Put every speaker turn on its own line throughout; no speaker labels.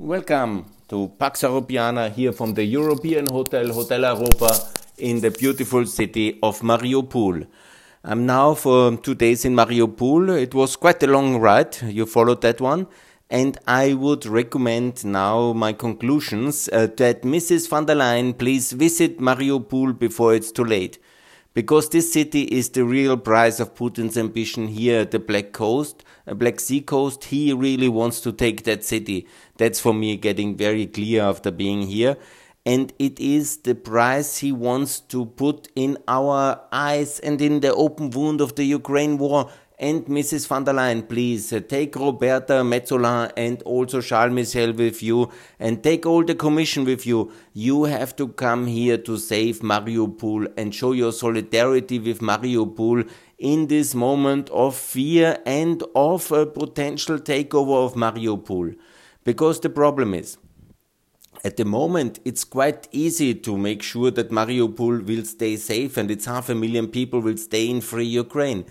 Welcome to Pax Europiana here from the European Hotel, Hotel Europa, in the beautiful city of Mariupol. I'm now for two days in Mariupol. It was quite a long ride. You followed that one. And I would recommend now my conclusions uh, that Mrs. von der Leyen please visit Mariupol before it's too late. Because this city is the real prize of Putin's ambition here at the Black Coast, uh, Black Sea coast. He really wants to take that city. That's for me getting very clear after being here. And it is the price he wants to put in our eyes and in the open wound of the Ukraine war and Mrs. von der Leyen, please uh, take Roberta Metsola and also Charles Michel with you and take all the commission with you. You have to come here to save Mariupol and show your solidarity with Mariupol in this moment of fear and of a potential takeover of Mariupol. Because the problem is, at the moment, it's quite easy to make sure that Mariupol will stay safe and its half a million people will stay in free Ukraine.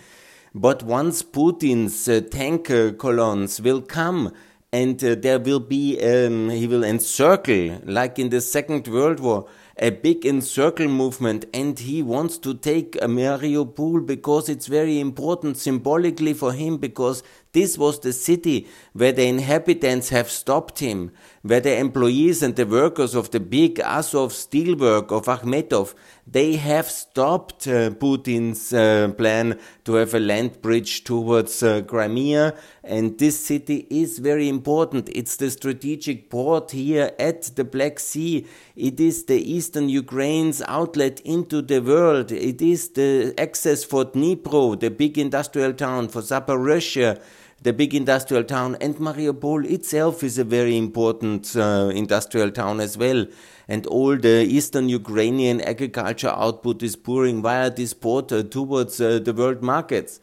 But once Putin's uh, tank uh, columns will come and uh, there will be, um, he will encircle, like in the Second World War, a big encircle movement and he wants to take Mariupol because it's very important symbolically for him because this was the city where the inhabitants have stopped him, where the employees and the workers of the big Azov steelwork of Akhmetov, they have stopped uh, Putin's uh, plan to have a land bridge towards uh, Crimea. And this city is very important. It's the strategic port here at the Black Sea. It is the eastern Ukraine's outlet into the world. It is the access for Dnipro, the big industrial town, for Zaporozhye the big industrial town, and Mariupol itself is a very important uh, industrial town as well. And all the eastern Ukrainian agriculture output is pouring via this port towards uh, the world markets.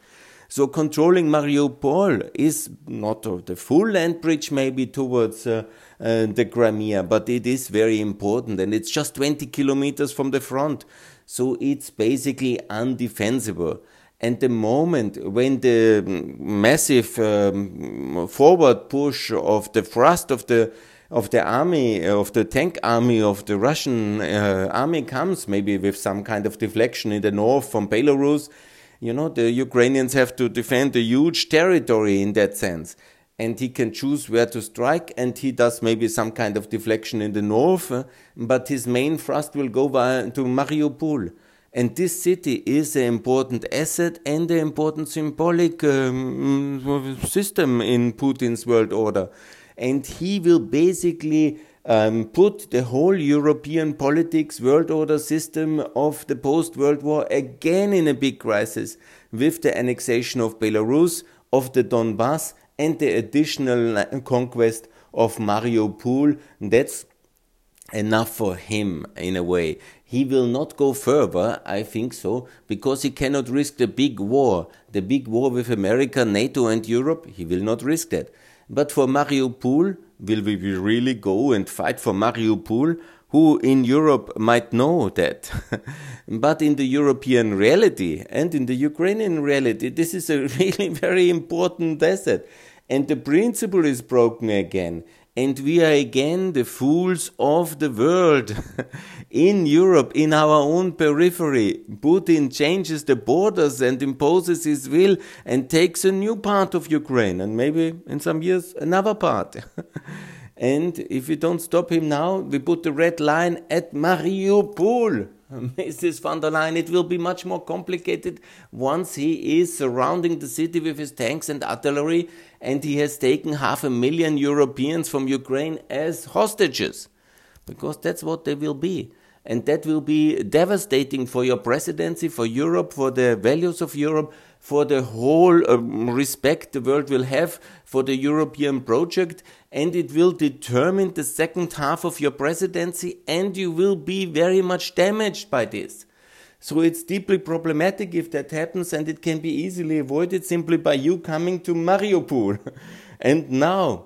So controlling Mariupol is not the full land bridge, maybe towards uh, uh, the Crimea, but it is very important, and it's just 20 kilometers from the front. So it's basically undefensible. And the moment when the massive um, forward push of the thrust of the of the army of the tank army of the Russian uh, army comes, maybe with some kind of deflection in the north from Belarus, you know, the Ukrainians have to defend a huge territory in that sense. And he can choose where to strike, and he does maybe some kind of deflection in the north, uh, but his main thrust will go to Mariupol. And this city is an important asset and an important symbolic um, system in Putin's world order. And he will basically um, put the whole European politics, world order system of the post World War again in a big crisis with the annexation of Belarus, of the Donbass, and the additional conquest of Mariupol. That's enough for him in a way. He will not go further, I think so, because he cannot risk the big war, the big war with America, NATO, and Europe. He will not risk that. But for Mariupol, will we really go and fight for Mariupol? Who in Europe might know that. but in the European reality and in the Ukrainian reality, this is a really very important asset. And the principle is broken again and we are again the fools of the world. in Europe, in our own periphery, Putin changes the borders and imposes his will and takes a new part of Ukraine and maybe in some years another part. and if we don't stop him now, we put the red line at Mariupol. Mrs. von der Leyen, it will be much more complicated once he is surrounding the city with his tanks and artillery and he has taken half a million Europeans from Ukraine as hostages. Because that's what they will be. And that will be devastating for your presidency, for Europe, for the values of Europe, for the whole um, respect the world will have for the European project, and it will determine the second half of your presidency, and you will be very much damaged by this. So it's deeply problematic if that happens, and it can be easily avoided simply by you coming to Mariupol. and now,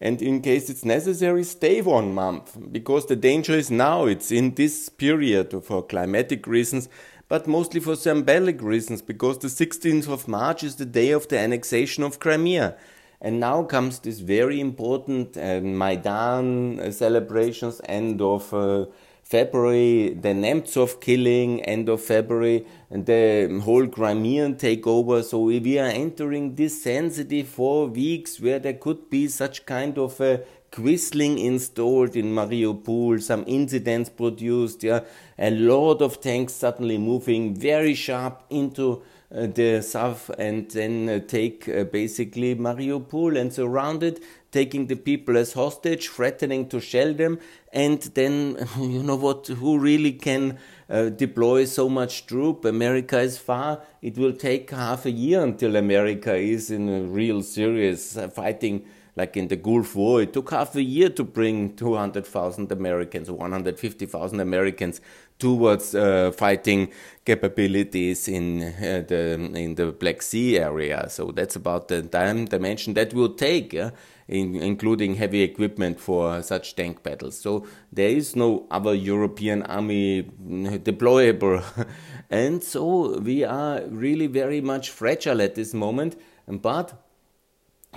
and in case it's necessary, stay one month, because the danger is now, it's in this period for climatic reasons, but mostly for symbolic reasons, because the 16th of March is the day of the annexation of Crimea. And now comes this very important uh, Maidan uh, celebrations, end of uh, February, the Nemtsov killing, end of February, and the whole Crimean takeover. So we are entering this sensitive four weeks where there could be such kind of a Quisling installed in Mariupol, some incidents produced, yeah, a lot of tanks suddenly moving very sharp into the south and then uh, take uh, basically Mariupol and surround it, taking the people as hostage, threatening to shell them, and then you know what? Who really can uh, deploy so much troop? America is far. It will take half a year until America is in a real serious uh, fighting like in the Gulf War, it took half a year to bring 200,000 Americans, 150,000 Americans towards uh, fighting capabilities in uh, the in the Black Sea area. So that's about the time dimension that will take, yeah? in, including heavy equipment for such tank battles. So there is no other European army deployable, and so we are really very much fragile at this moment. But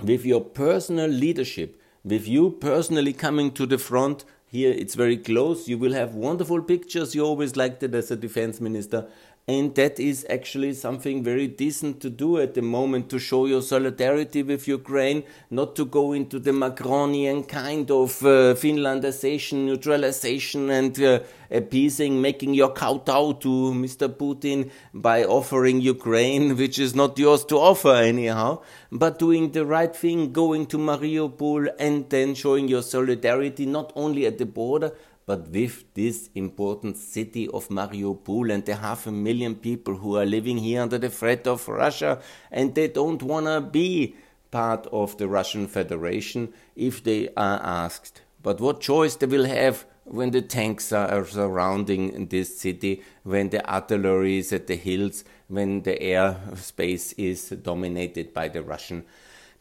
with your personal leadership, with you personally coming to the front, here it's very close. You will have wonderful pictures. You always liked it as a defense minister. And that is actually something very decent to do at the moment to show your solidarity with Ukraine, not to go into the Macronian kind of uh, Finlandization, neutralization, and uh, appeasing, making your kowtow to Mr. Putin by offering Ukraine, which is not yours to offer anyhow, but doing the right thing, going to Mariupol and then showing your solidarity not only at the border, but with this important city of Mariupol and the half a million people who are living here under the threat of Russia and they don't want to be part of the Russian Federation if they are asked. But what choice they will have when the tanks are surrounding this city, when the artillery is at the hills, when the airspace is dominated by the Russian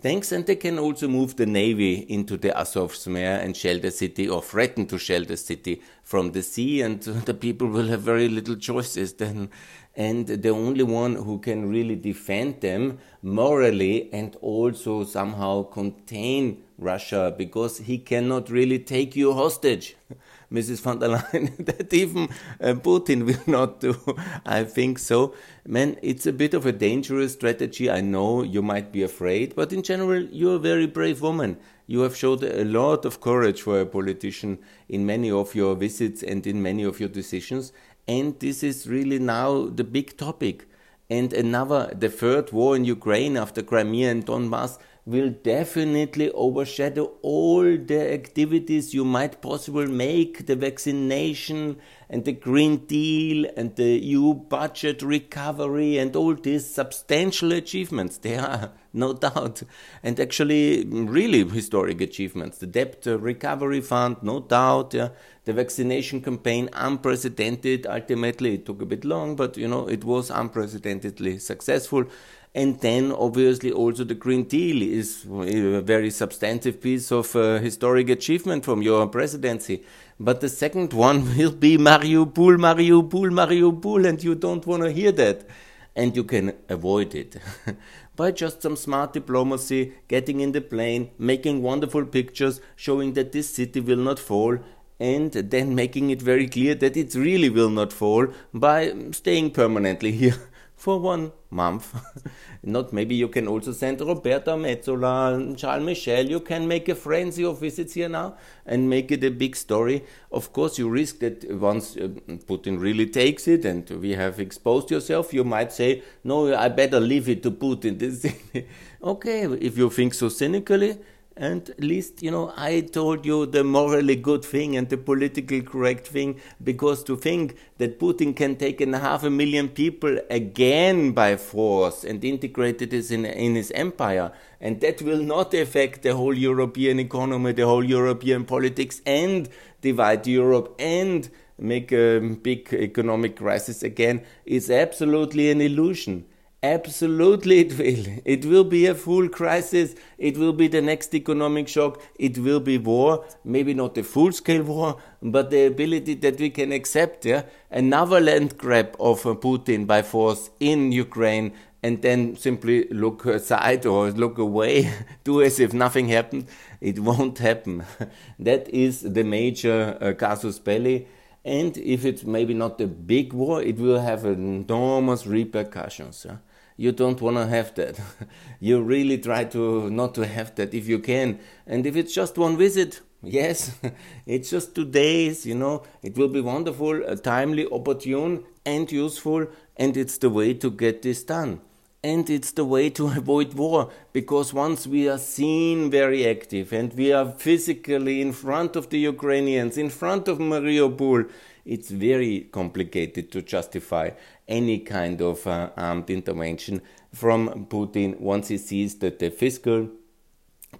tanks, and they can also move the navy into the Azov's Mare and shell the city or threaten to shell the city from the sea, and the people will have very little choices then. And the only one who can really defend them morally and also somehow contain Russia because he cannot really take you hostage. Mrs. von der Leyen, that even uh, Putin will not do. I think so. Man, it's a bit of a dangerous strategy. I know you might be afraid, but in general, you're a very brave woman. You have showed a lot of courage for a politician in many of your visits and in many of your decisions. And this is really now the big topic. And another, the third war in Ukraine after Crimea and Donbass will definitely overshadow all the activities you might possibly make the vaccination and the green deal and the eu budget recovery and all these substantial achievements. There are no doubt. And actually really historic achievements. The debt recovery fund no doubt yeah. the vaccination campaign unprecedented. Ultimately it took a bit long but you know it was unprecedentedly successful and then obviously also the Green Deal is a very substantive piece of uh, historic achievement from your presidency. But the second one will be Mario Bull, Mario Mariupol, Mariupol, Mariupol, and you don't want to hear that. And you can avoid it by just some smart diplomacy, getting in the plane, making wonderful pictures, showing that this city will not fall, and then making it very clear that it really will not fall by staying permanently here for one month. Not maybe you can also send Roberta Metsola, Charles Michel. You can make a frenzy of visits here now and make it a big story. Of course, you risk that once uh, Putin really takes it and we have exposed yourself, you might say, No, I better leave it to Putin. okay, if you think so cynically, and at least, you know, I told you the morally good thing and the politically correct thing because to think that Putin can take in half a million people again by force and integrate it in, in his empire, and that will not affect the whole European economy, the whole European politics, and divide Europe and make a big economic crisis again, is absolutely an illusion. Absolutely, it will. It will be a full crisis. It will be the next economic shock. It will be war. Maybe not a full scale war, but the ability that we can accept yeah, another land grab of Putin by force in Ukraine and then simply look aside or look away, do as if nothing happened, it won't happen. that is the major uh, casus belli. And if it's maybe not a big war, it will have enormous repercussions. Yeah? You don't want to have that. you really try to not to have that if you can. And if it's just one visit, yes, it's just two days, you know, it will be wonderful, timely, opportune, and useful, and it's the way to get this done and it's the way to avoid war because once we are seen very active and we are physically in front of the Ukrainians, in front of Mariupol, it's very complicated to justify any kind of uh, armed intervention from Putin once he sees that the fiscal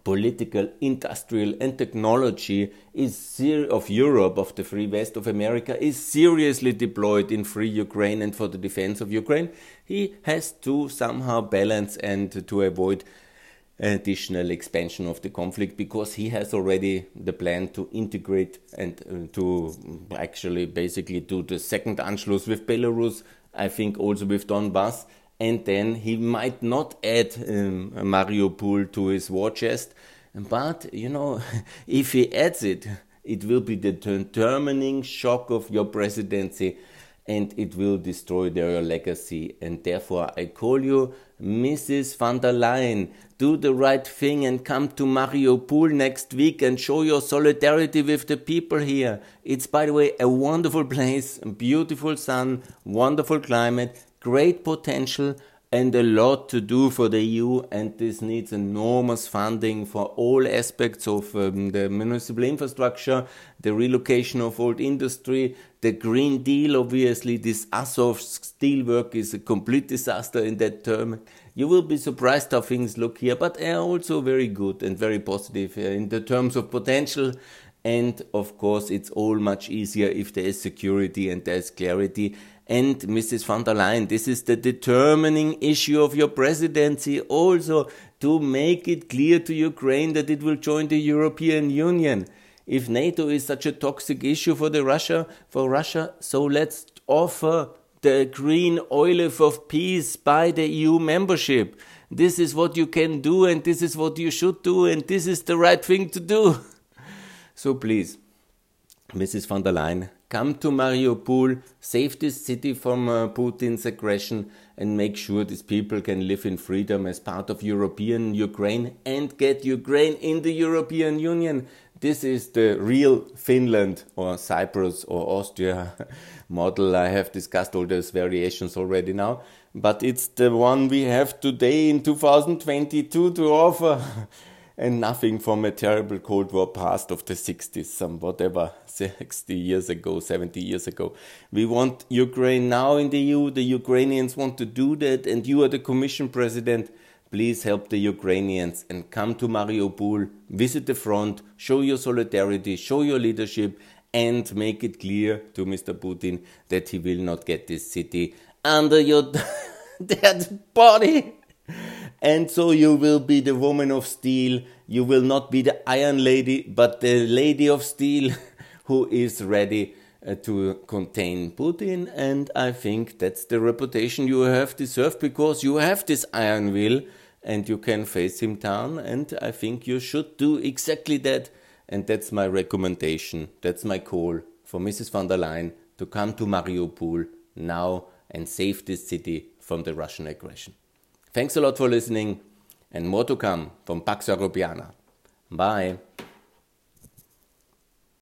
political, industrial, and technology is of Europe, of the free West of America, is seriously deployed in free Ukraine and for the defense of Ukraine, he has to somehow balance and to avoid additional expansion of the conflict because he has already the plan to integrate and uh, to actually basically do the second Anschluss with Belarus, I think also with Donbass and then he might not add um, Mariupol to his war chest. But, you know, if he adds it, it will be the determining shock of your presidency and it will destroy their legacy. And therefore, I call you Mrs. von der Leyen. Do the right thing and come to Mariupol next week and show your solidarity with the people here. It's, by the way, a wonderful place, beautiful sun, wonderful climate, great potential and a lot to do for the EU, and this needs enormous funding for all aspects of um, the municipal infrastructure, the relocation of old industry, the Green Deal. Obviously, this Azov steelwork is a complete disaster in that term. You will be surprised how things look here, but they are also very good and very positive uh, in the terms of potential. And of course, it's all much easier if there is security and there is clarity and Mrs. von der Leyen, this is the determining issue of your presidency also to make it clear to Ukraine that it will join the European Union. If NATO is such a toxic issue for the Russia, for Russia, so let's offer the green olive of peace by the EU membership. This is what you can do, and this is what you should do, and this is the right thing to do. So please, Mrs. von der Leyen, come to Mariupol, save this city from uh, Putin's aggression, and make sure these people can live in freedom as part of European Ukraine and get Ukraine in the European Union. This is the real Finland or Cyprus or Austria model. I have discussed all those variations already now, but it's the one we have today in 2022 to offer. and nothing from a terrible Cold War past of the 60s, some whatever, 60 years ago, 70 years ago. We want Ukraine now in the EU. The Ukrainians want to do that, and you are the Commission President. Please help the Ukrainians and come to Mariupol, visit the front, show your solidarity, show your leadership, and make it clear to Mr. Putin that he will not get this city under your dead body. And so you will be the woman of steel. You will not be the iron lady, but the lady of steel who is ready uh, to contain Putin. And I think that's the reputation you have deserved because you have this iron will and you can face him down. And I think you should do exactly that. And that's my recommendation. That's my call for Mrs. von der Leyen to come to Mariupol now and save this city from the Russian aggression. Thanks a lot for listening and more to come from Pax Europiana. Bye.